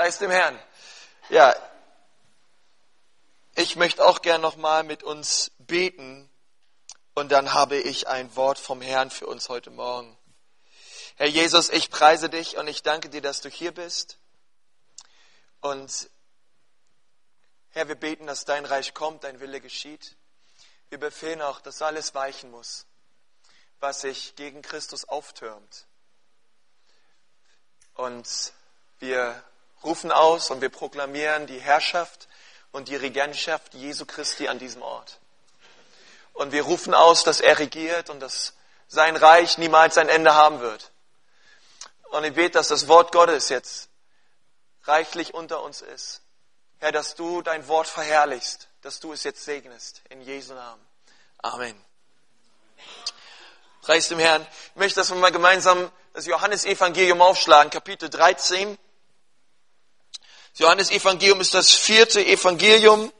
Preis dem Herrn. Ja, ich möchte auch gern nochmal mit uns beten und dann habe ich ein Wort vom Herrn für uns heute Morgen. Herr Jesus, ich preise dich und ich danke dir, dass du hier bist. Und Herr, wir beten, dass dein Reich kommt, dein Wille geschieht. Wir befehlen auch, dass alles weichen muss, was sich gegen Christus auftürmt. Und wir rufen aus und wir proklamieren die Herrschaft und die Regentschaft Jesu Christi an diesem Ort. Und wir rufen aus, dass er regiert und dass sein Reich niemals ein Ende haben wird. Und ich bete, dass das Wort Gottes jetzt reichlich unter uns ist. Herr, dass du dein Wort verherrlichst, dass du es jetzt segnest. In Jesu Namen. Amen. Preis dem Herrn. Ich möchte, dass wir mal gemeinsam das Johannesevangelium aufschlagen, Kapitel 13. Das Johannesevangelium ist das vierte Evangelium,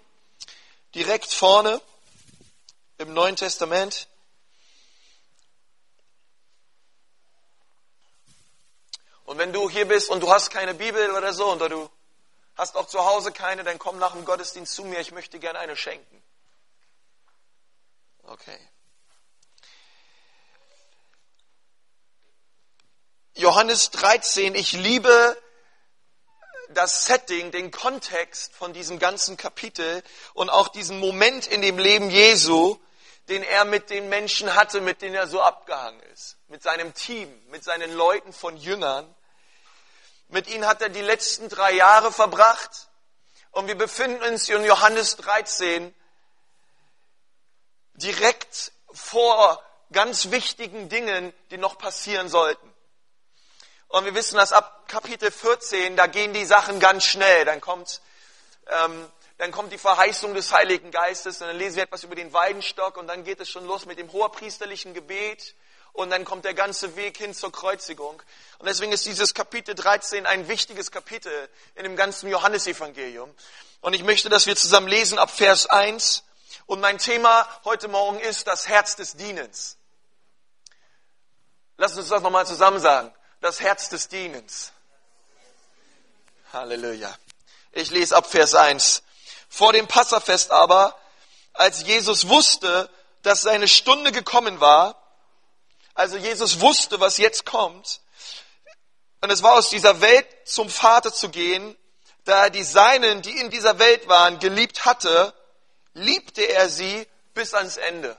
direkt vorne im Neuen Testament. Und wenn du hier bist und du hast keine Bibel oder so, oder du hast auch zu Hause keine, dann komm nach dem Gottesdienst zu mir, ich möchte gerne eine schenken. Okay. Johannes 13, ich liebe das Setting, den Kontext von diesem ganzen Kapitel und auch diesen Moment in dem Leben Jesu, den er mit den Menschen hatte, mit denen er so abgehangen ist. Mit seinem Team, mit seinen Leuten von Jüngern. Mit ihnen hat er die letzten drei Jahre verbracht. Und wir befinden uns in Johannes 13 direkt vor ganz wichtigen Dingen, die noch passieren sollten. Und wir wissen, dass ab Kapitel 14, da gehen die Sachen ganz schnell. Dann kommt, ähm, dann kommt die Verheißung des Heiligen Geistes und dann lesen wir etwas über den Weidenstock und dann geht es schon los mit dem hoherpriesterlichen Gebet und dann kommt der ganze Weg hin zur Kreuzigung. Und deswegen ist dieses Kapitel 13 ein wichtiges Kapitel in dem ganzen Johannesevangelium. Und ich möchte, dass wir zusammen lesen ab Vers 1. Und mein Thema heute Morgen ist das Herz des Dienens. Lass uns das nochmal zusammen sagen das Herz des Dienens. Halleluja. Ich lese ab Vers 1. Vor dem Passafest aber, als Jesus wusste, dass seine Stunde gekommen war, also Jesus wusste, was jetzt kommt, und es war aus dieser Welt zum Vater zu gehen, da er die Seinen, die in dieser Welt waren, geliebt hatte, liebte er sie bis ans Ende.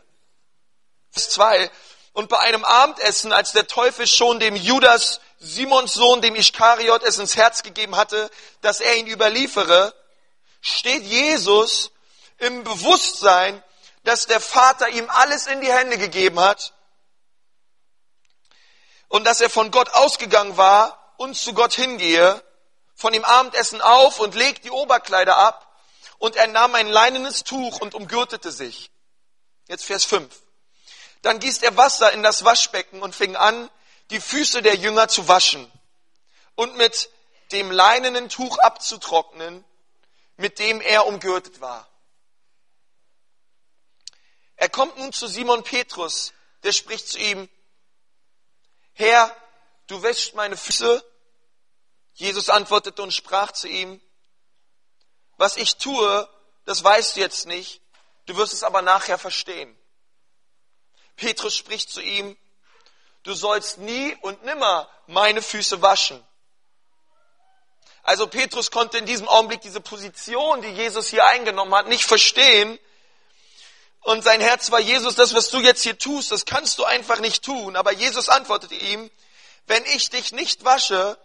Vers 2. Und bei einem Abendessen, als der Teufel schon dem Judas, Simons Sohn, dem Ischkariot, es ins Herz gegeben hatte, dass er ihn überliefere, steht Jesus im Bewusstsein, dass der Vater ihm alles in die Hände gegeben hat und dass er von Gott ausgegangen war und zu Gott hingehe, von dem Abendessen auf und legt die Oberkleider ab und er nahm ein leinenes Tuch und umgürtete sich. Jetzt Vers 5. Dann gießt er Wasser in das Waschbecken und fing an, die Füße der Jünger zu waschen und mit dem leinenen Tuch abzutrocknen, mit dem er umgürtet war. Er kommt nun zu Simon Petrus, der spricht zu ihm, Herr, du wäschst meine Füße. Jesus antwortete und sprach zu ihm, was ich tue, das weißt du jetzt nicht, du wirst es aber nachher verstehen. Petrus spricht zu ihm, du sollst nie und nimmer meine Füße waschen. Also Petrus konnte in diesem Augenblick diese Position, die Jesus hier eingenommen hat, nicht verstehen. Und sein Herz war, Jesus, das, was du jetzt hier tust, das kannst du einfach nicht tun. Aber Jesus antwortete ihm, wenn ich dich nicht wasche,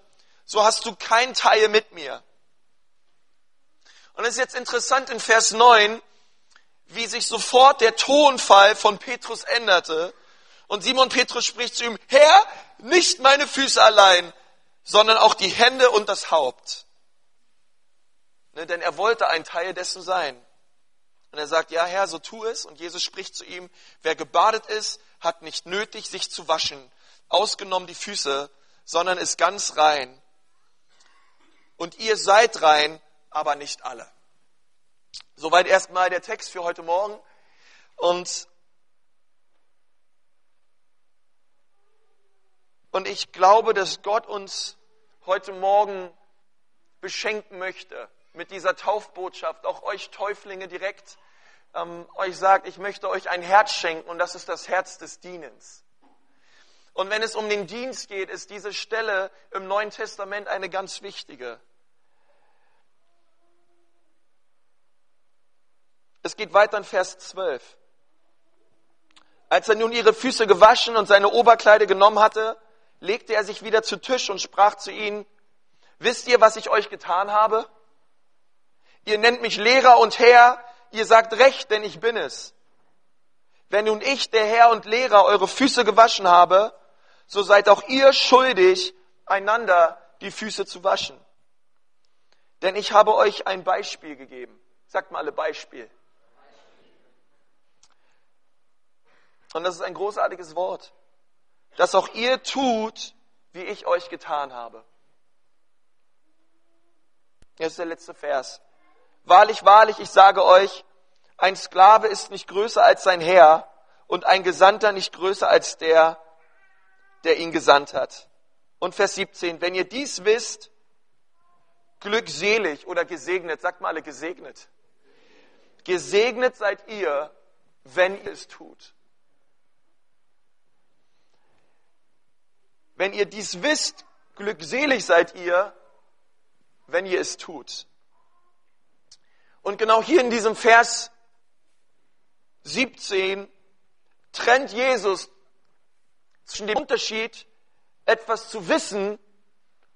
so hast du kein Teil mit mir. Und es ist jetzt interessant in Vers 9, wie sich sofort der Tonfall von Petrus änderte. Und Simon Petrus spricht zu ihm, Herr, nicht meine Füße allein, sondern auch die Hände und das Haupt. Ne, denn er wollte ein Teil dessen sein. Und er sagt, ja Herr, so tu es. Und Jesus spricht zu ihm, wer gebadet ist, hat nicht nötig, sich zu waschen, ausgenommen die Füße, sondern ist ganz rein. Und ihr seid rein, aber nicht alle. Soweit erstmal der Text für heute Morgen. Und, und ich glaube, dass Gott uns heute Morgen beschenken möchte mit dieser Taufbotschaft, auch euch Täuflinge direkt ähm, euch sagt, ich möchte euch ein Herz schenken und das ist das Herz des Dienens. Und wenn es um den Dienst geht, ist diese Stelle im Neuen Testament eine ganz wichtige. Es geht weiter in Vers 12. Als er nun ihre Füße gewaschen und seine Oberkleide genommen hatte, legte er sich wieder zu Tisch und sprach zu ihnen, wisst ihr, was ich euch getan habe? Ihr nennt mich Lehrer und Herr, ihr sagt recht, denn ich bin es. Wenn nun ich, der Herr und Lehrer, eure Füße gewaschen habe, so seid auch ihr schuldig, einander die Füße zu waschen. Denn ich habe euch ein Beispiel gegeben. Sagt mal alle Beispiel. Und das ist ein großartiges Wort, dass auch ihr tut, wie ich euch getan habe. Jetzt ist der letzte Vers. Wahrlich, wahrlich, ich sage euch, ein Sklave ist nicht größer als sein Herr und ein Gesandter nicht größer als der, der ihn gesandt hat. Und Vers 17, wenn ihr dies wisst, glückselig oder gesegnet, sagt mal alle gesegnet. Gesegnet seid ihr, wenn ihr es tut. Wenn ihr dies wisst, glückselig seid ihr, wenn ihr es tut. Und genau hier in diesem Vers 17 trennt Jesus zwischen dem Unterschied, etwas zu wissen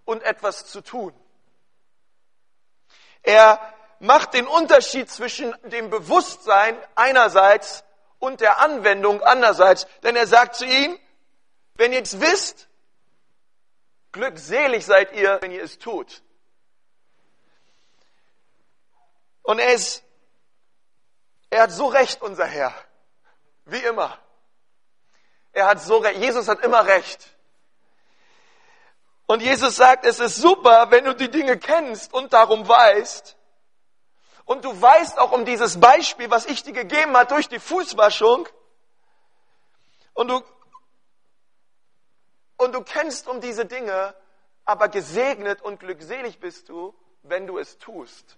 und etwas zu tun. Er macht den Unterschied zwischen dem Bewusstsein einerseits und der Anwendung andererseits, denn er sagt zu ihnen, wenn ihr es wisst, glückselig seid ihr, wenn ihr es tut. Und er ist, er hat so recht, unser Herr. Wie immer. Er hat so recht. Jesus hat immer recht. Und Jesus sagt, es ist super, wenn du die Dinge kennst und darum weißt. Und du weißt auch um dieses Beispiel, was ich dir gegeben habe durch die Fußwaschung. Und du, und du kennst um diese Dinge, aber gesegnet und glückselig bist du, wenn du es tust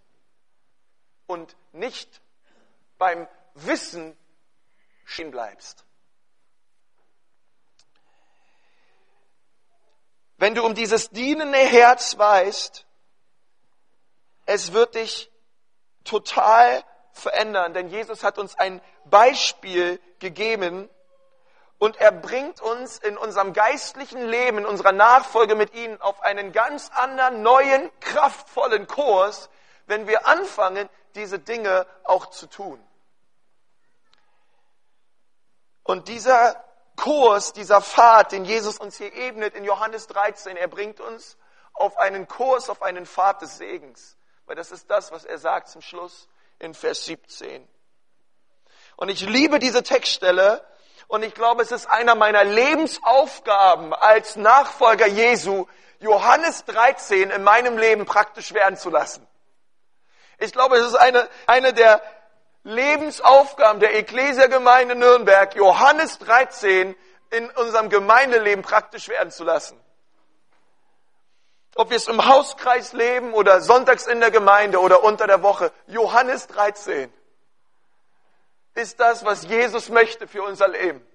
und nicht beim Wissen stehen bleibst. Wenn du um dieses dienende Herz weißt, es wird dich total verändern, denn Jesus hat uns ein Beispiel gegeben und er bringt uns in unserem geistlichen Leben, in unserer Nachfolge mit ihm auf einen ganz anderen, neuen, kraftvollen Kurs, wenn wir anfangen, diese Dinge auch zu tun. Und dieser Kurs, dieser Pfad, den Jesus uns hier ebnet in Johannes 13, er bringt uns auf einen Kurs, auf einen Pfad des Segens. Weil das ist das, was er sagt zum Schluss in Vers 17. Und ich liebe diese Textstelle und ich glaube, es ist einer meiner Lebensaufgaben als Nachfolger Jesu, Johannes 13 in meinem Leben praktisch werden zu lassen. Ich glaube, es ist eine, eine der Lebensaufgaben der Ekklesiagemeinde Nürnberg, Johannes 13 in unserem Gemeindeleben praktisch werden zu lassen. Ob wir es im Hauskreis leben oder sonntags in der Gemeinde oder unter der Woche, Johannes 13 ist das, was Jesus möchte für unser Leben.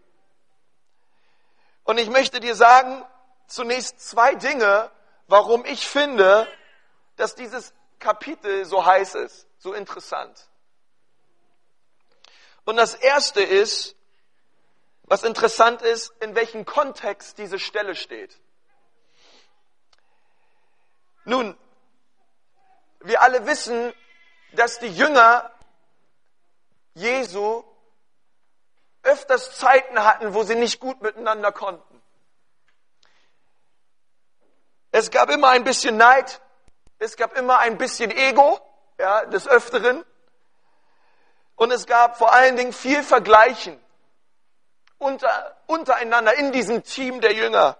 Und ich möchte dir sagen, zunächst zwei Dinge, warum ich finde, dass dieses Kapitel so heiß ist, so interessant. Und das erste ist, was interessant ist, in welchem Kontext diese Stelle steht. Nun, wir alle wissen, dass die Jünger Jesu öfters Zeiten hatten, wo sie nicht gut miteinander konnten. Es gab immer ein bisschen Neid, es gab immer ein bisschen Ego, ja, des Öfteren. Und es gab vor allen Dingen viel Vergleichen unter, untereinander in diesem Team der Jünger.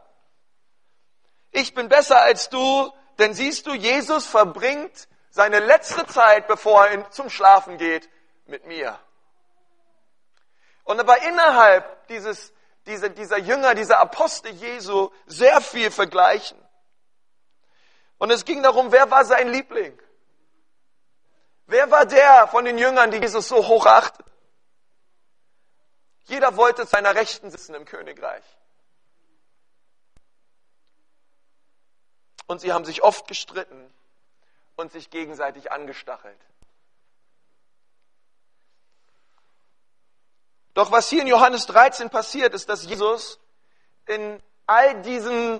Ich bin besser als du, denn siehst du, Jesus verbringt seine letzte Zeit, bevor er zum Schlafen geht, mit mir. Und aber innerhalb dieses, dieser, dieser Jünger, dieser Apostel Jesu sehr viel vergleichen. Und es ging darum, wer war sein Liebling? Wer war der von den Jüngern, die Jesus so hoch achtet? Jeder wollte zu seiner Rechten sitzen im Königreich. Und sie haben sich oft gestritten und sich gegenseitig angestachelt. Doch was hier in Johannes 13 passiert, ist, dass Jesus in all diesem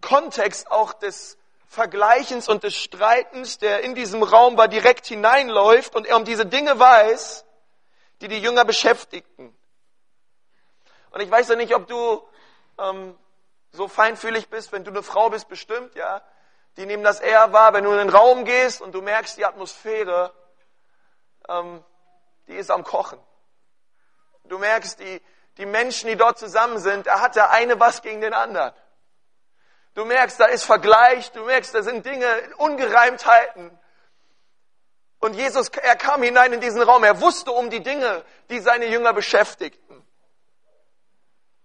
Kontext auch des Vergleichens und des Streitens, der in diesem Raum war, direkt hineinläuft und er um diese Dinge weiß, die die Jünger beschäftigten. Und ich weiß ja nicht, ob du ähm, so feinfühlig bist, wenn du eine Frau bist, bestimmt, ja. Die nehmen das eher wahr, wenn du in den Raum gehst und du merkst, die Atmosphäre, ähm, die ist am Kochen. Du merkst, die, die Menschen, die dort zusammen sind, da hat der eine was gegen den anderen. Du merkst, da ist Vergleich, du merkst, da sind Dinge, Ungereimtheiten. Und Jesus, er kam hinein in diesen Raum, er wusste um die Dinge, die seine Jünger beschäftigten.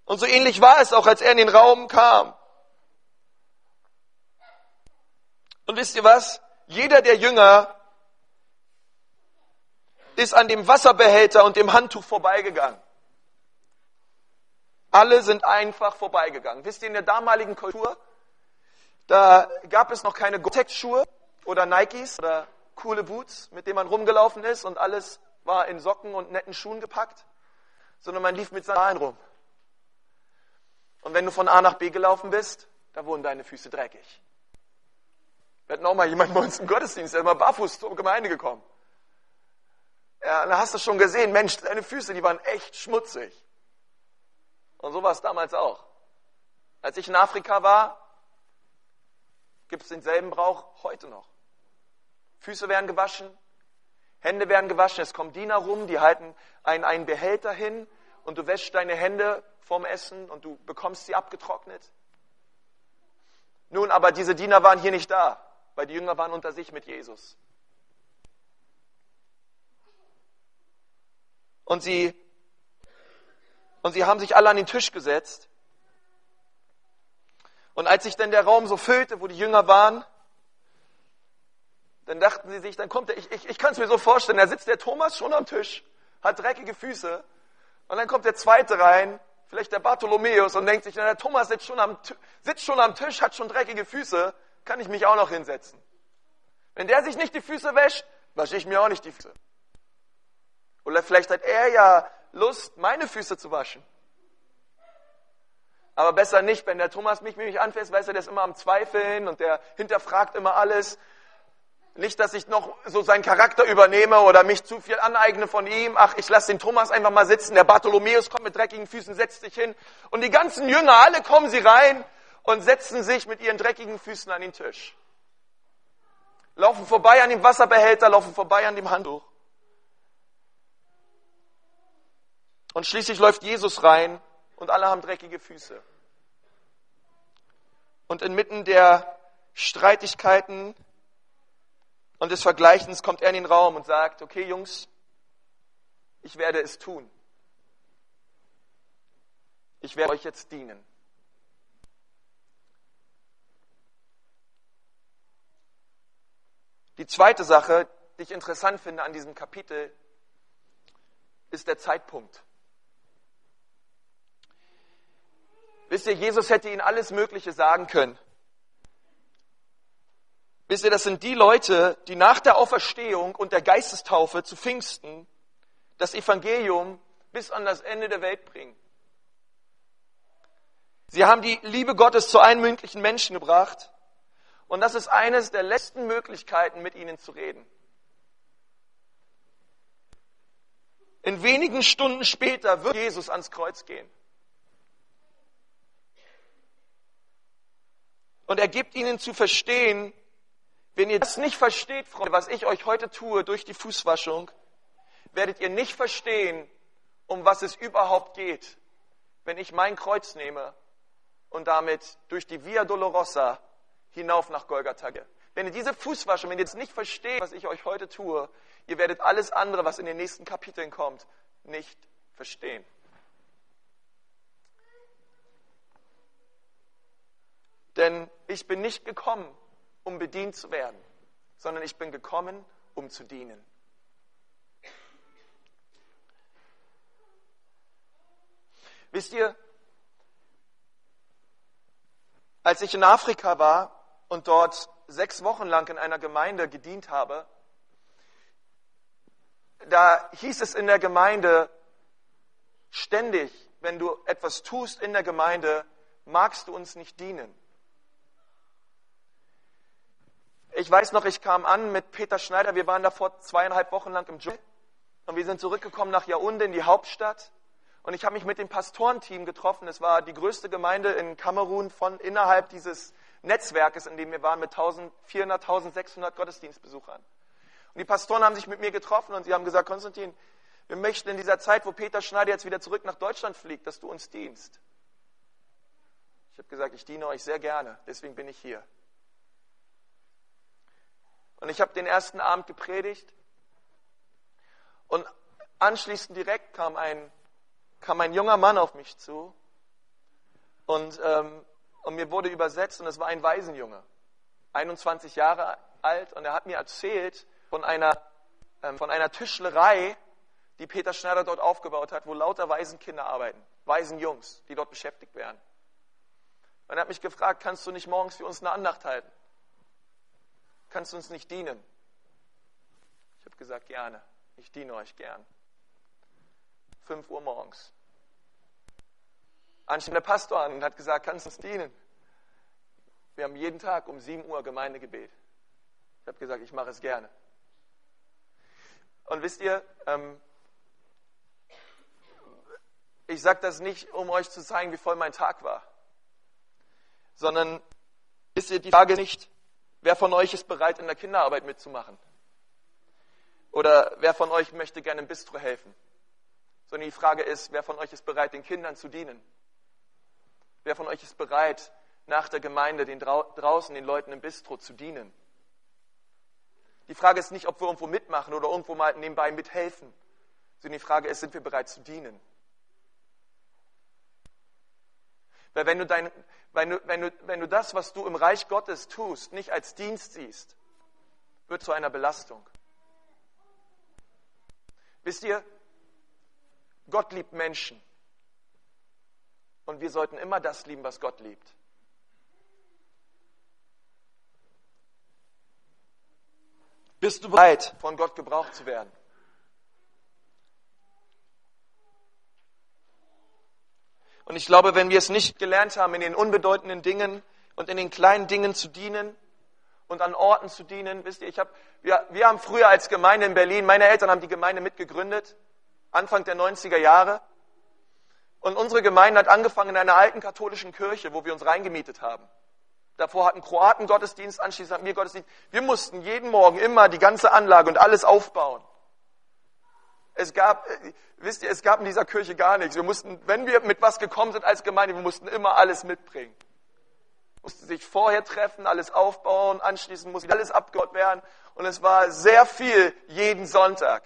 Und so ähnlich war es auch, als er in den Raum kam. Und wisst ihr was? Jeder der Jünger ist an dem Wasserbehälter und dem Handtuch vorbeigegangen. Alle sind einfach vorbeigegangen. Wisst ihr, in der damaligen Kultur, da gab es noch keine Gore-Tex-Schuhe oder Nikes oder coole Boots, mit denen man rumgelaufen ist und alles war in Socken und netten Schuhen gepackt, sondern man lief mit Sandalen rum. Und wenn du von A nach B gelaufen bist, da wurden deine Füße dreckig. Wir hatten auch mal jemanden bei uns im Gottesdienst, der ist mal barfuß zur Gemeinde gekommen. Ja, da hast du schon gesehen, Mensch, deine Füße, die waren echt schmutzig. Und so war es damals auch. Als ich in Afrika war, gibt es denselben Brauch heute noch. Füße werden gewaschen, Hände werden gewaschen, es kommen Diener rum, die halten einen, einen Behälter hin und du wäschst deine Hände vorm Essen und du bekommst sie abgetrocknet. Nun, aber diese Diener waren hier nicht da, weil die Jünger waren unter sich mit Jesus. Und sie, und sie haben sich alle an den Tisch gesetzt. Und als sich dann der Raum so füllte, wo die Jünger waren, dann dachten sie sich, dann kommt der, ich, ich, ich kann es mir so vorstellen, da sitzt der Thomas schon am Tisch, hat dreckige Füße, und dann kommt der zweite rein, vielleicht der Bartholomäus, und denkt sich, na, der Thomas sitzt schon, am, sitzt schon am Tisch, hat schon dreckige Füße, kann ich mich auch noch hinsetzen. Wenn der sich nicht die Füße wäscht, wasche ich mir auch nicht die Füße. Oder vielleicht hat er ja Lust, meine Füße zu waschen. Aber besser nicht, wenn der Thomas mich, mich anfasst, weiß er, der ist immer am Zweifeln und der hinterfragt immer alles. Nicht, dass ich noch so seinen Charakter übernehme oder mich zu viel aneigne von ihm. Ach, ich lasse den Thomas einfach mal sitzen. Der Bartholomäus kommt mit dreckigen Füßen, setzt sich hin. Und die ganzen Jünger, alle kommen sie rein und setzen sich mit ihren dreckigen Füßen an den Tisch. Laufen vorbei an dem Wasserbehälter, laufen vorbei an dem Handtuch. Und schließlich läuft Jesus rein und alle haben dreckige Füße. Und inmitten der Streitigkeiten und des Vergleichens kommt er in den Raum und sagt, okay Jungs, ich werde es tun. Ich werde euch jetzt dienen. Die zweite Sache, die ich interessant finde an diesem Kapitel, ist der Zeitpunkt. Wisst ihr, Jesus hätte ihnen alles Mögliche sagen können. Wisst ihr, das sind die Leute, die nach der Auferstehung und der Geistestaufe zu Pfingsten das Evangelium bis an das Ende der Welt bringen. Sie haben die Liebe Gottes zu allen möglichen Menschen gebracht. Und das ist eines der letzten Möglichkeiten, mit ihnen zu reden. In wenigen Stunden später wird Jesus ans Kreuz gehen. Und er gibt ihnen zu verstehen, wenn ihr das nicht versteht, Freunde, was ich euch heute tue durch die Fußwaschung, werdet ihr nicht verstehen, um was es überhaupt geht, wenn ich mein Kreuz nehme und damit durch die Via Dolorosa hinauf nach Golgatha gehe. Wenn ihr diese Fußwaschung, wenn ihr jetzt nicht versteht, was ich euch heute tue, ihr werdet alles andere, was in den nächsten Kapiteln kommt, nicht verstehen. Denn ich bin nicht gekommen, um bedient zu werden, sondern ich bin gekommen, um zu dienen. Wisst ihr, als ich in Afrika war und dort sechs Wochen lang in einer Gemeinde gedient habe, da hieß es in der Gemeinde ständig, wenn du etwas tust in der Gemeinde, magst du uns nicht dienen. Ich weiß noch, ich kam an mit Peter Schneider, wir waren da vor zweieinhalb Wochen lang im Dschungel und wir sind zurückgekommen nach Yaoundé in die Hauptstadt und ich habe mich mit dem Pastorenteam getroffen. Es war die größte Gemeinde in Kamerun von innerhalb dieses Netzwerkes, in dem wir waren, mit 1400, 1600 Gottesdienstbesuchern. Und die Pastoren haben sich mit mir getroffen und sie haben gesagt, Konstantin, wir möchten in dieser Zeit, wo Peter Schneider jetzt wieder zurück nach Deutschland fliegt, dass du uns dienst. Ich habe gesagt, ich diene euch sehr gerne, deswegen bin ich hier. Und ich habe den ersten Abend gepredigt und anschließend direkt kam ein, kam ein junger Mann auf mich zu und, ähm, und mir wurde übersetzt und es war ein Waisenjunge, 21 Jahre alt und er hat mir erzählt von einer, ähm, von einer Tischlerei, die Peter Schneider dort aufgebaut hat, wo lauter Waisenkinder arbeiten, Waisenjungs, die dort beschäftigt werden. Und er hat mich gefragt, kannst du nicht morgens für uns eine Andacht halten? Kannst du uns nicht dienen? Ich habe gesagt, gerne. Ich diene euch gern. 5 Uhr morgens. Anschließend der Pastor an und hat gesagt, kannst du uns dienen? Wir haben jeden Tag um 7 Uhr Gemeindegebet. Ich habe gesagt, ich mache es gerne. Und wisst ihr, ähm, ich sage das nicht, um euch zu zeigen, wie voll mein Tag war, sondern ist ihr die Frage nicht, wer von euch ist bereit, in der Kinderarbeit mitzumachen? Oder wer von euch möchte gerne im Bistro helfen? Sondern die Frage ist, wer von euch ist bereit, den Kindern zu dienen? Wer von euch ist bereit, nach der Gemeinde den draußen den Leuten im Bistro zu dienen? Die Frage ist nicht, ob wir irgendwo mitmachen oder irgendwo mal nebenbei mithelfen, sondern die Frage ist, sind wir bereit zu dienen? Weil wenn du, dein, wenn, du, wenn, du, wenn du das, was du im Reich Gottes tust, nicht als Dienst siehst, wird zu einer Belastung. Wisst ihr, Gott liebt Menschen. Und wir sollten immer das lieben, was Gott liebt. Bist du bereit, von Gott gebraucht zu werden? Und ich glaube, wenn wir es nicht gelernt haben, in den unbedeutenden Dingen und in den kleinen Dingen zu dienen und an Orten zu dienen, wisst ihr, ich hab, wir, wir haben früher als Gemeinde in Berlin, meine Eltern haben die Gemeinde mitgegründet, Anfang der 90er Jahre. Und unsere Gemeinde hat angefangen in einer alten katholischen Kirche, wo wir uns reingemietet haben. Davor hatten Kroaten Gottesdienst, anschließend hatten wir Gottesdienst. Wir mussten jeden Morgen immer die ganze Anlage und alles aufbauen. Es gab, wisst ihr, es gab in dieser Kirche gar nichts. Wir mussten, wenn wir mit was gekommen sind als Gemeinde, wir mussten immer alles mitbringen. Mussten sich vorher treffen, alles aufbauen, anschließend musste alles abgebaut werden. Und es war sehr viel jeden Sonntag.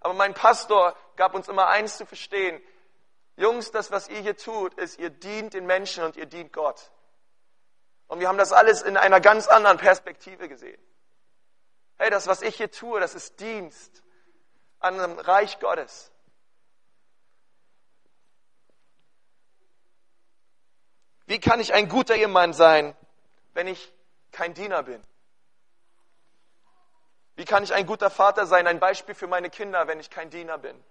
Aber mein Pastor gab uns immer eins zu verstehen. Jungs, das, was ihr hier tut, ist, ihr dient den Menschen und ihr dient Gott. Und wir haben das alles in einer ganz anderen Perspektive gesehen. Hey, das, was ich hier tue, das ist Dienst an dem Reich Gottes. Wie kann ich ein guter Ehemann sein, wenn ich kein Diener bin? Wie kann ich ein guter Vater sein, ein Beispiel für meine Kinder, wenn ich kein Diener bin?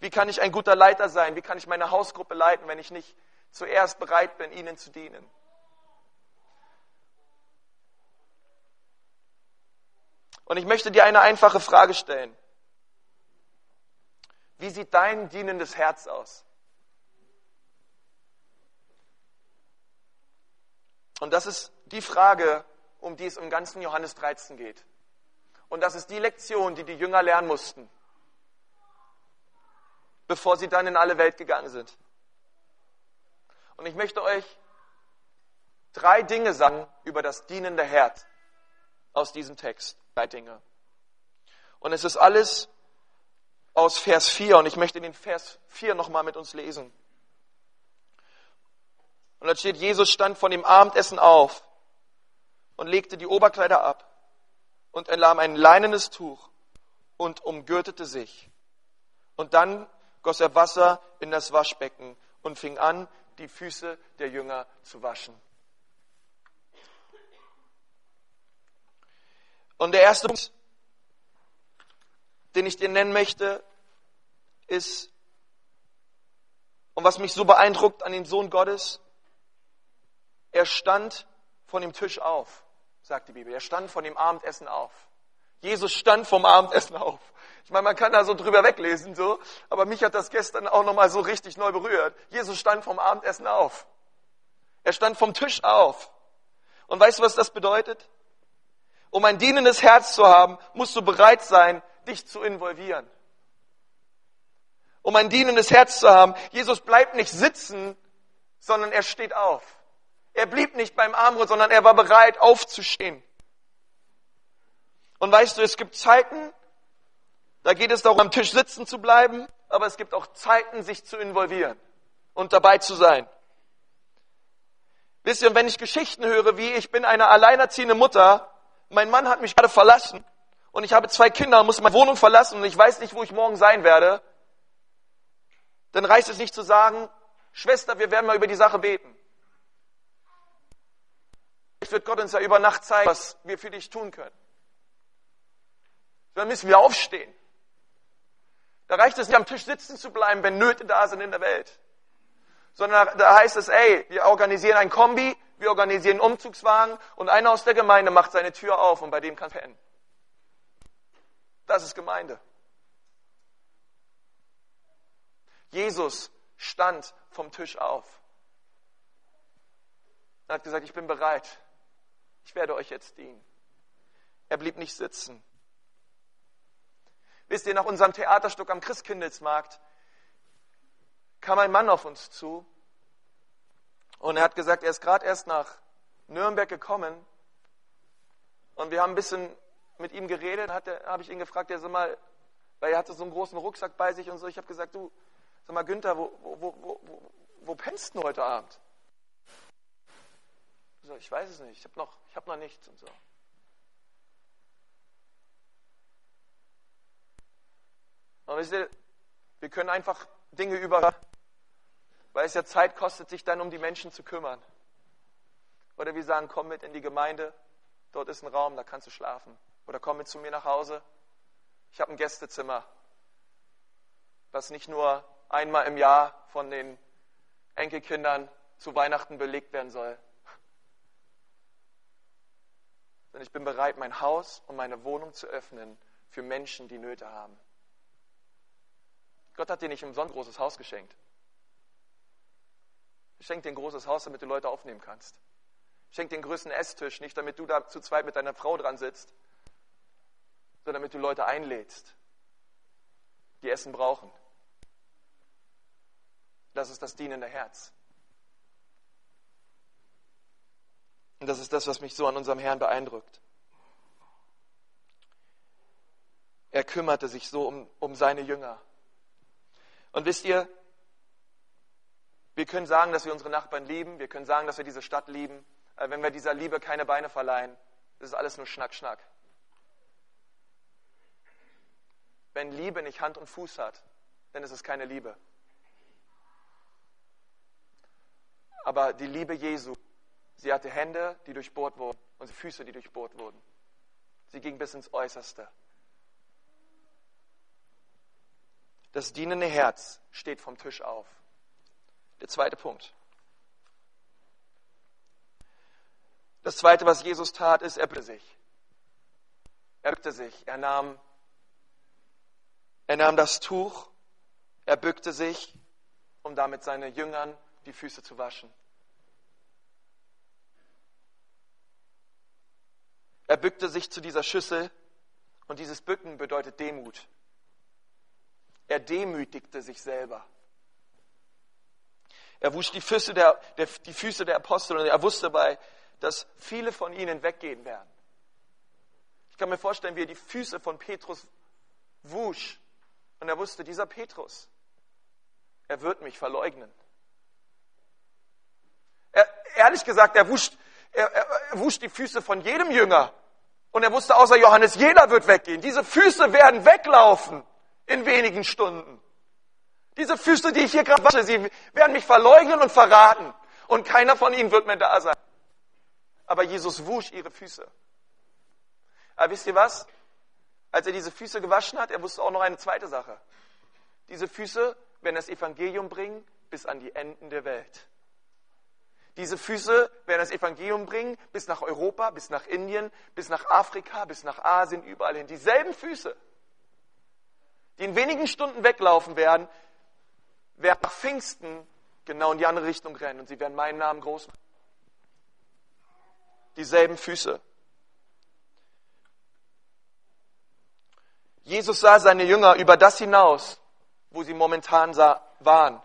Wie kann ich ein guter Leiter sein? Wie kann ich meine Hausgruppe leiten, wenn ich nicht zuerst bereit bin, ihnen zu dienen? Und ich möchte dir eine einfache Frage stellen. Wie sieht dein dienendes Herz aus? Und das ist die Frage, um die es im ganzen Johannes 13 geht. Und das ist die Lektion, die die Jünger lernen mussten, bevor sie dann in alle Welt gegangen sind. Und ich möchte euch drei Dinge sagen über das dienende Herz aus diesem Text. Drei Dinge. Und es ist alles aus Vers 4 und ich möchte den Vers 4 nochmal mit uns lesen. Und da steht, Jesus stand von dem Abendessen auf und legte die Oberkleider ab und er nahm ein leinenes Tuch und umgürtete sich. Und dann goss er Wasser in das Waschbecken und fing an, die Füße der Jünger zu waschen. Und der erste Punkt, den ich dir nennen möchte, ist, und was mich so beeindruckt an dem Sohn Gottes, er stand von dem Tisch auf, sagt die Bibel. Er stand von dem Abendessen auf. Jesus stand vom Abendessen auf. Ich meine, man kann da so drüber weglesen, so, aber mich hat das gestern auch nochmal so richtig neu berührt. Jesus stand vom Abendessen auf. Er stand vom Tisch auf. Und weißt du, was das bedeutet? Um ein dienendes Herz zu haben, musst du bereit sein, dich zu involvieren. Um ein dienendes Herz zu haben, Jesus bleibt nicht sitzen, sondern er steht auf. Er blieb nicht beim Armut, sondern er war bereit aufzustehen. Und weißt du, es gibt Zeiten, da geht es darum, am Tisch sitzen zu bleiben, aber es gibt auch Zeiten, sich zu involvieren und dabei zu sein. Wisst ihr, wenn ich Geschichten höre, wie ich bin eine alleinerziehende Mutter, mein Mann hat mich gerade verlassen und ich habe zwei Kinder und muss meine Wohnung verlassen und ich weiß nicht, wo ich morgen sein werde, dann reicht es nicht zu sagen, Schwester, wir werden mal über die Sache beten. Vielleicht wird Gott uns ja über Nacht zeigen, was wir für dich tun können. Dann müssen wir aufstehen. Da reicht es nicht, am Tisch sitzen zu bleiben, wenn Nöte da sind in der Welt. Sondern da heißt es, ey, wir organisieren ein Kombi, wir organisieren einen Umzugswagen und einer aus der Gemeinde macht seine Tür auf und bei dem kann pennen. Das ist Gemeinde. Jesus stand vom Tisch auf. Er hat gesagt, ich bin bereit. Ich werde euch jetzt dienen. Er blieb nicht sitzen. Wisst ihr, nach unserem Theaterstück am Christkindelsmarkt kam ein Mann auf uns zu und er hat gesagt, er ist gerade erst nach Nürnberg gekommen und wir haben ein bisschen mit ihm geredet, habe ich ihn gefragt, er so mal, weil er hatte so einen großen Rucksack bei sich und so. Ich habe gesagt, du, sag mal, Günther, wo, wo, wo, wo, wo pennst du heute Abend? So, ich weiß es nicht, ich habe noch, hab noch nichts und so. Und wisst ihr, wir können einfach Dinge über, weil es ja Zeit kostet, sich dann um die Menschen zu kümmern. Oder wir sagen, komm mit in die Gemeinde, dort ist ein Raum, da kannst du schlafen. Oder komm mit zu mir nach Hause, ich habe ein Gästezimmer, das nicht nur einmal im Jahr von den Enkelkindern zu Weihnachten belegt werden soll. Denn ich bin bereit, mein Haus und meine Wohnung zu öffnen für Menschen, die Nöte haben. Gott hat dir nicht umsonst ein großes Haus geschenkt. Schenkt dir ein großes Haus, damit du Leute aufnehmen kannst. Schenkt dir einen größten Esstisch, nicht damit du da zu zweit mit deiner Frau dran sitzt, sondern damit du Leute einlädst, die Essen brauchen. Das ist das dienende Herz. Und das ist das, was mich so an unserem Herrn beeindruckt. Er kümmerte sich so um, um seine Jünger. Und wisst ihr, wir können sagen, dass wir unsere Nachbarn lieben, wir können sagen, dass wir diese Stadt lieben, aber wenn wir dieser Liebe keine Beine verleihen, das ist alles nur Schnack, Schnack. Wenn Liebe nicht Hand und Fuß hat, dann ist es keine Liebe. Aber die Liebe Jesu, sie hatte Hände, die durchbohrt wurden und Füße, die durchbohrt wurden. Sie ging bis ins Äußerste. Das dienende Herz steht vom Tisch auf. Der zweite Punkt. Das zweite, was Jesus tat, ist, er bückte sich. Er bückte sich. Er nahm, er nahm das Tuch, er bückte sich, um damit seine Jüngern die Füße zu waschen. Er bückte sich zu dieser Schüssel und dieses Bücken bedeutet Demut. Er demütigte sich selber. Er wusch die Füße der, der, die Füße der Apostel und er wusste dabei, dass viele von ihnen weggehen werden. Ich kann mir vorstellen, wie er die Füße von Petrus wusch. Und er wusste, dieser Petrus, er wird mich verleugnen. Er, ehrlich gesagt, er wusch, Er, er, wusch die Füße von jedem Jünger. Und er wusste außer Johannes, jeder wird weggehen. Diese Füße werden weglaufen in wenigen Stunden. Diese Füße, die ich hier gerade wasche, sie werden mich verleugnen und verraten. Und keiner von ihnen wird mehr da sein. Aber Jesus wusch ihre Füße. Aber wisst ihr was? Als er diese Füße gewaschen hat, er wusste auch noch eine zweite Sache. Diese Füße werden das Evangelium bringen bis an die Enden der Welt. Diese Füße werden das Evangelium bringen bis nach Europa, bis nach Indien, bis nach Afrika, bis nach Asien, überall hin. Dieselben Füße, die in wenigen Stunden weglaufen werden, werden nach Pfingsten genau in die andere Richtung rennen und sie werden meinen Namen groß machen. Dieselben Füße. Jesus sah seine Jünger über das hinaus, wo sie momentan waren.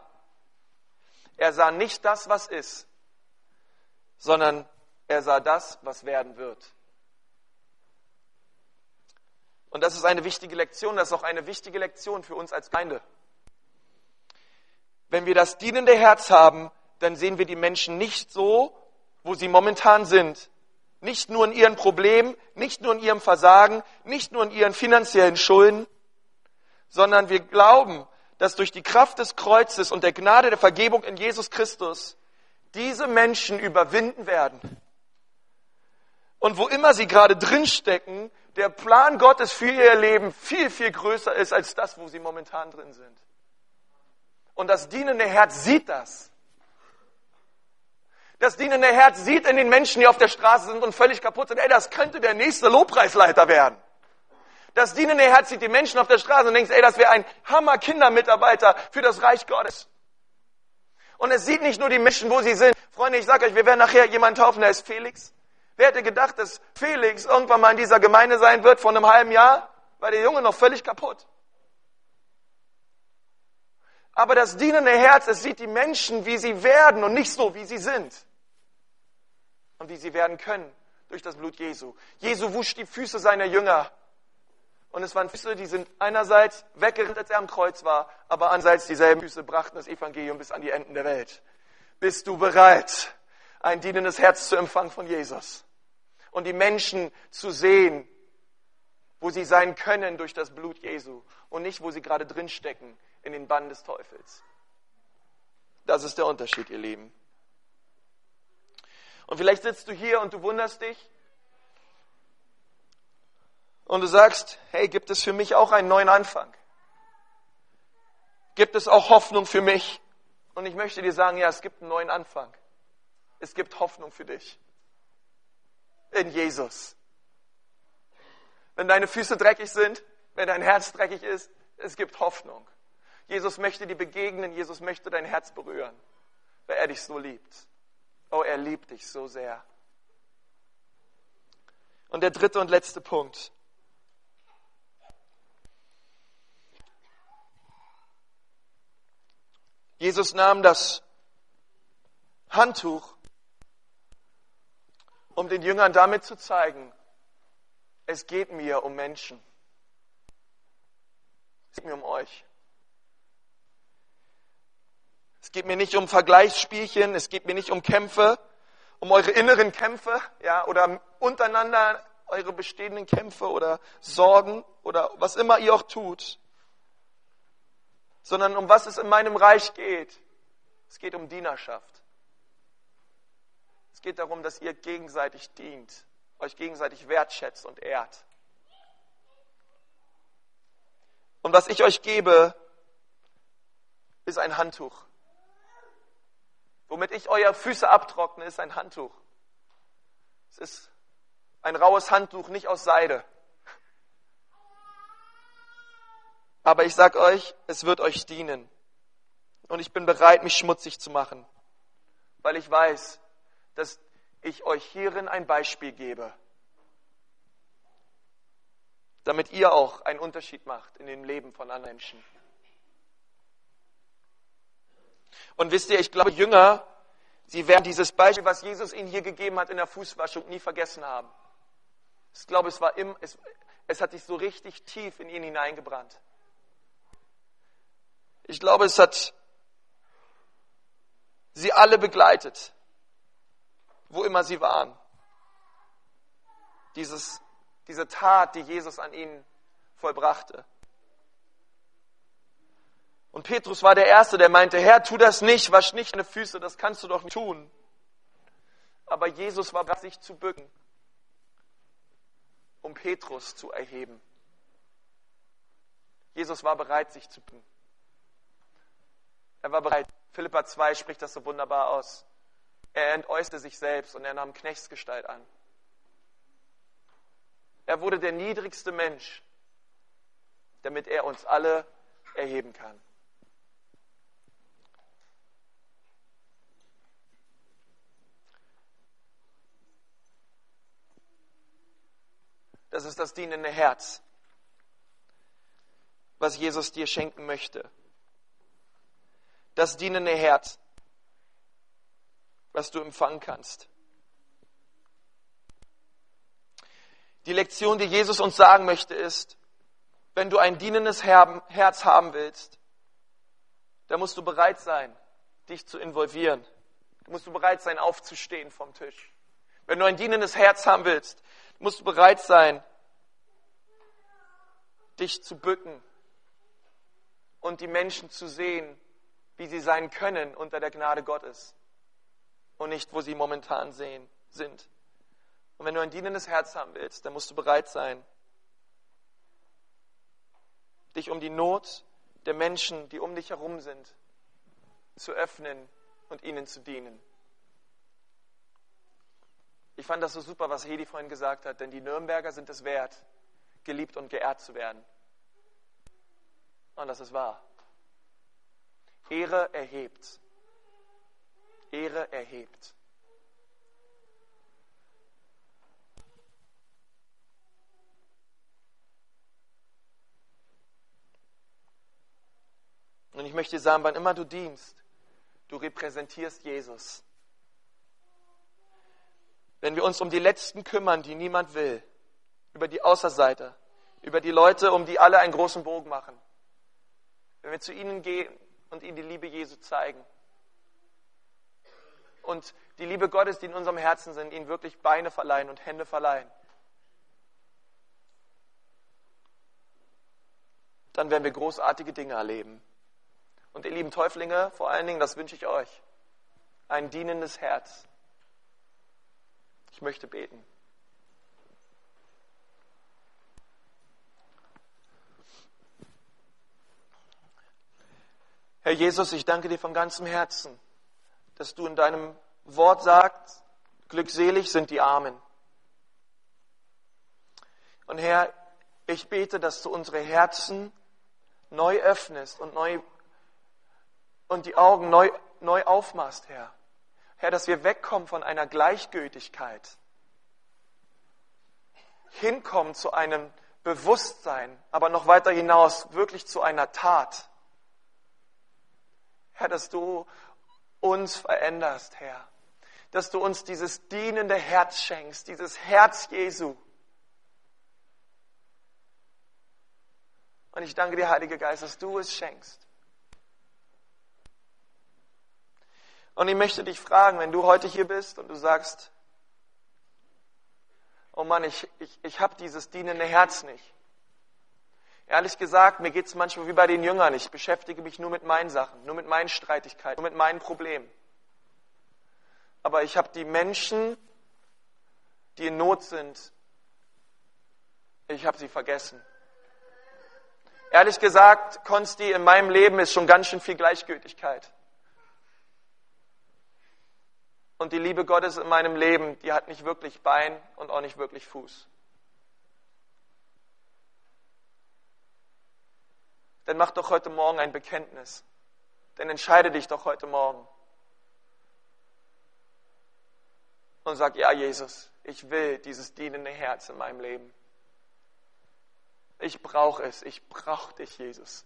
Er sah nicht das, was ist, sondern er sah das, was werden wird. Und das ist eine wichtige Lektion, das ist auch eine wichtige Lektion für uns als Gemeinde. Wenn wir das dienende Herz haben, dann sehen wir die Menschen nicht so, wo sie momentan sind. Nicht nur in ihren Problemen, nicht nur in ihrem Versagen, nicht nur in ihren finanziellen Schulden, sondern wir glauben, dass durch die Kraft des Kreuzes und der Gnade der Vergebung in Jesus Christus diese Menschen überwinden werden. Und wo immer sie gerade drinstecken, der Plan Gottes für ihr Leben viel, viel größer ist als das, wo sie momentan drin sind. Und das dienende Herz sieht das. Das dienende Herz sieht in den Menschen, die auf der Straße sind und völlig kaputt sind, ey, das könnte der nächste Lobpreisleiter werden. Das dienende Herz sieht die Menschen auf der Straße und denkt, ey, das wäre ein Hammer Kindermitarbeiter für das Reich Gottes. Und es sieht nicht nur die Menschen, wo sie sind. Freunde, ich sage euch, wir werden nachher jemanden taufen, der ist Felix. Wer hätte gedacht, dass Felix irgendwann mal in dieser Gemeinde sein wird von einem halben Jahr? War der Junge noch völlig kaputt. Aber das dienende Herz, es sieht die Menschen, wie sie werden und nicht so, wie sie sind. Und wie sie werden können durch das Blut Jesu. Jesu wusch die Füße seiner Jünger. Und es waren Füße, die sind einerseits weggerannt, als er am Kreuz war, aber andererseits dieselben Füße brachten das Evangelium bis an die Enden der Welt. Bist du bereit, ein dienendes Herz zu empfangen von Jesus? Und die Menschen zu sehen, wo sie sein können durch das Blut Jesu und nicht, wo sie gerade drinstecken in den Bann des Teufels. Das ist der Unterschied, ihr Lieben. Und vielleicht sitzt du hier und du wunderst dich, und du sagst, hey, gibt es für mich auch einen neuen Anfang? Gibt es auch Hoffnung für mich? Und ich möchte dir sagen, ja, es gibt einen neuen Anfang. Es gibt Hoffnung für dich. In Jesus. Wenn deine Füße dreckig sind, wenn dein Herz dreckig ist, es gibt Hoffnung. Jesus möchte dir begegnen, Jesus möchte dein Herz berühren, weil er dich so liebt. Oh, er liebt dich so sehr. Und der dritte und letzte Punkt. Jesus nahm das Handtuch, um den Jüngern damit zu zeigen, es geht mir um Menschen. Es geht mir um euch. Es geht mir nicht um Vergleichsspielchen, es geht mir nicht um Kämpfe, um eure inneren Kämpfe, ja, oder untereinander eure bestehenden Kämpfe oder Sorgen oder was immer ihr auch tut sondern um was es in meinem Reich geht. Es geht um Dienerschaft. Es geht darum, dass ihr gegenseitig dient, euch gegenseitig wertschätzt und ehrt. Und was ich euch gebe, ist ein Handtuch. Womit ich eure Füße abtrockne, ist ein Handtuch. Es ist ein raues Handtuch, nicht aus Seide. Aber ich sag euch, es wird euch dienen. Und ich bin bereit, mich schmutzig zu machen, weil ich weiß, dass ich euch hierin ein Beispiel gebe, damit ihr auch einen Unterschied macht in dem Leben von anderen Menschen. Und wisst ihr, ich glaube, Jünger, sie werden dieses Beispiel, was Jesus ihnen hier gegeben hat in der Fußwaschung, nie vergessen haben. Ich glaube, es, war im, es, es hat sich so richtig tief in ihnen hineingebrannt. Ich glaube, es hat sie alle begleitet. wo immer sie waren. Dieses, diese Tat, die Jesus an ihnen vollbrachte. Und Petrus war der Erste, der meinte, Herr, tu das nicht, wasch nicht deine Füße, das kannst du doch nicht tun. Aber Jesus war bereit, sich zu bücken, um Petrus zu erheben. Jesus war bereit, sich zu bücken. Er war bereit. Philippa 2 spricht das so wunderbar aus. Er entäußerte sich selbst und er nahm Knechtsgestalt an. Er wurde der niedrigste Mensch, damit er uns alle erheben kann. Das ist das dienende Herz, was Jesus dir schenken möchte. Das dienende Herz, was du empfangen kannst. Die Lektion, die Jesus uns sagen möchte, ist, wenn du ein dienendes Herz haben willst, dann musst du bereit sein, dich zu involvieren. Du musst du bereit sein, aufzustehen vom Tisch. Wenn du ein dienendes Herz haben willst, musst du bereit sein, dich zu bücken und die Menschen zu sehen, wie sie sein können unter der Gnade Gottes und nicht, wo sie momentan sehen, sind. Und wenn du ein dienendes Herz haben willst, dann musst du bereit sein, dich um die Not der Menschen, die um dich herum sind, zu öffnen und ihnen zu dienen. Ich fand das so super, was Hedi vorhin gesagt hat, denn die Nürnberger sind es wert, geliebt und geehrt zu werden. Und das ist wahr. Ehre erhebt. Ehre erhebt. Und ich möchte sagen, wann immer du dienst, du repräsentierst Jesus. Wenn wir uns um die Letzten kümmern, die niemand will, über die Außerseite, über die Leute, um die alle einen großen Bogen machen, wenn wir zu ihnen gehen und ihnen die Liebe Jesu zeigen und die Liebe Gottes, die in unserem Herzen sind, ihnen wirklich Beine verleihen und Hände verleihen, dann werden wir großartige Dinge erleben. Und ihr lieben Täuflinge, vor allen Dingen, das wünsche ich euch, ein dienendes Herz. Ich möchte beten. Herr Jesus, ich danke dir von ganzem Herzen, dass du in deinem Wort sagst, glückselig sind die Armen. Und Herr, ich bete, dass du unsere Herzen neu öffnest und neu und die Augen neu, neu aufmachst, Herr. Herr, dass wir wegkommen von einer Gleichgültigkeit, hinkommen zu einem Bewusstsein, aber noch weiter hinaus wirklich zu einer Tat. Herr, dass du uns veränderst, Herr. Dass du uns dieses dienende Herz schenkst, dieses Herz Jesu. Und ich danke dir, Heiliger Geist, dass du es schenkst. Und ich möchte dich fragen, wenn du heute hier bist und du sagst, oh Mann, ich, ich, ich habe dieses dienende Herz nicht. Ehrlich gesagt, mir geht es manchmal wie bei den Jüngern. Ich beschäftige mich nur mit meinen Sachen, nur mit meinen Streitigkeiten, nur mit meinen Problemen. Aber ich habe die Menschen, die in Not sind, ich habe sie vergessen. Ehrlich gesagt, Konsti, in meinem Leben ist schon ganz schön viel Gleichgültigkeit. Und die Liebe Gottes in meinem Leben, die hat nicht wirklich Bein und auch nicht wirklich Fuß. Dann mach doch heute Morgen ein Bekenntnis. Dann entscheide dich doch heute Morgen. Und sag, ja, Jesus, ich will dieses dienende Herz in meinem Leben. Ich brauche es. Ich brauche dich, Jesus.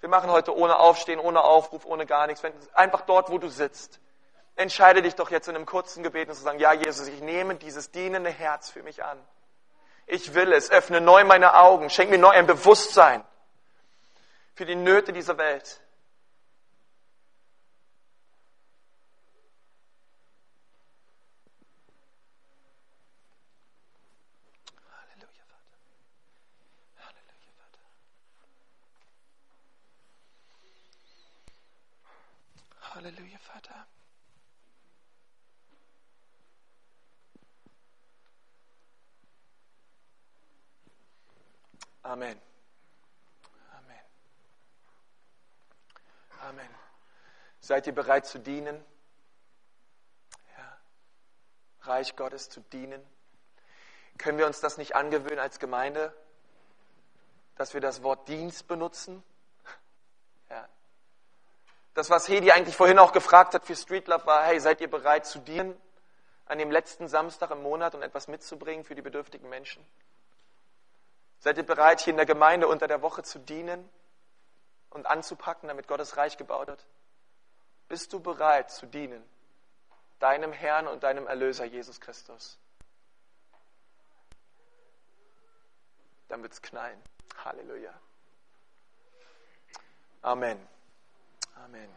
Wir machen heute ohne Aufstehen, ohne Aufruf, ohne gar nichts. Einfach dort, wo du sitzt entscheide dich doch jetzt in einem kurzen Gebet und zu sagen, ja Jesus, ich nehme dieses dienende Herz für mich an. Ich will es, öffne neu meine Augen, schenk mir neu ein Bewusstsein für die Nöte dieser Welt. Halleluja, Vater. Halleluja, Vater. Amen. Amen. Amen. Seid ihr bereit zu dienen? Ja. Reich Gottes zu dienen? Können wir uns das nicht angewöhnen als Gemeinde, dass wir das Wort Dienst benutzen? Ja. Das, was Hedi eigentlich vorhin auch gefragt hat für Street Love, war, hey, seid ihr bereit zu dienen an dem letzten Samstag im Monat und etwas mitzubringen für die bedürftigen Menschen? Seid ihr bereit, hier in der Gemeinde unter der Woche zu dienen und anzupacken, damit Gottes Reich gebaut wird? Bist du bereit zu dienen? Deinem Herrn und deinem Erlöser Jesus Christus. Dann wird es knallen. Halleluja. Amen. Amen.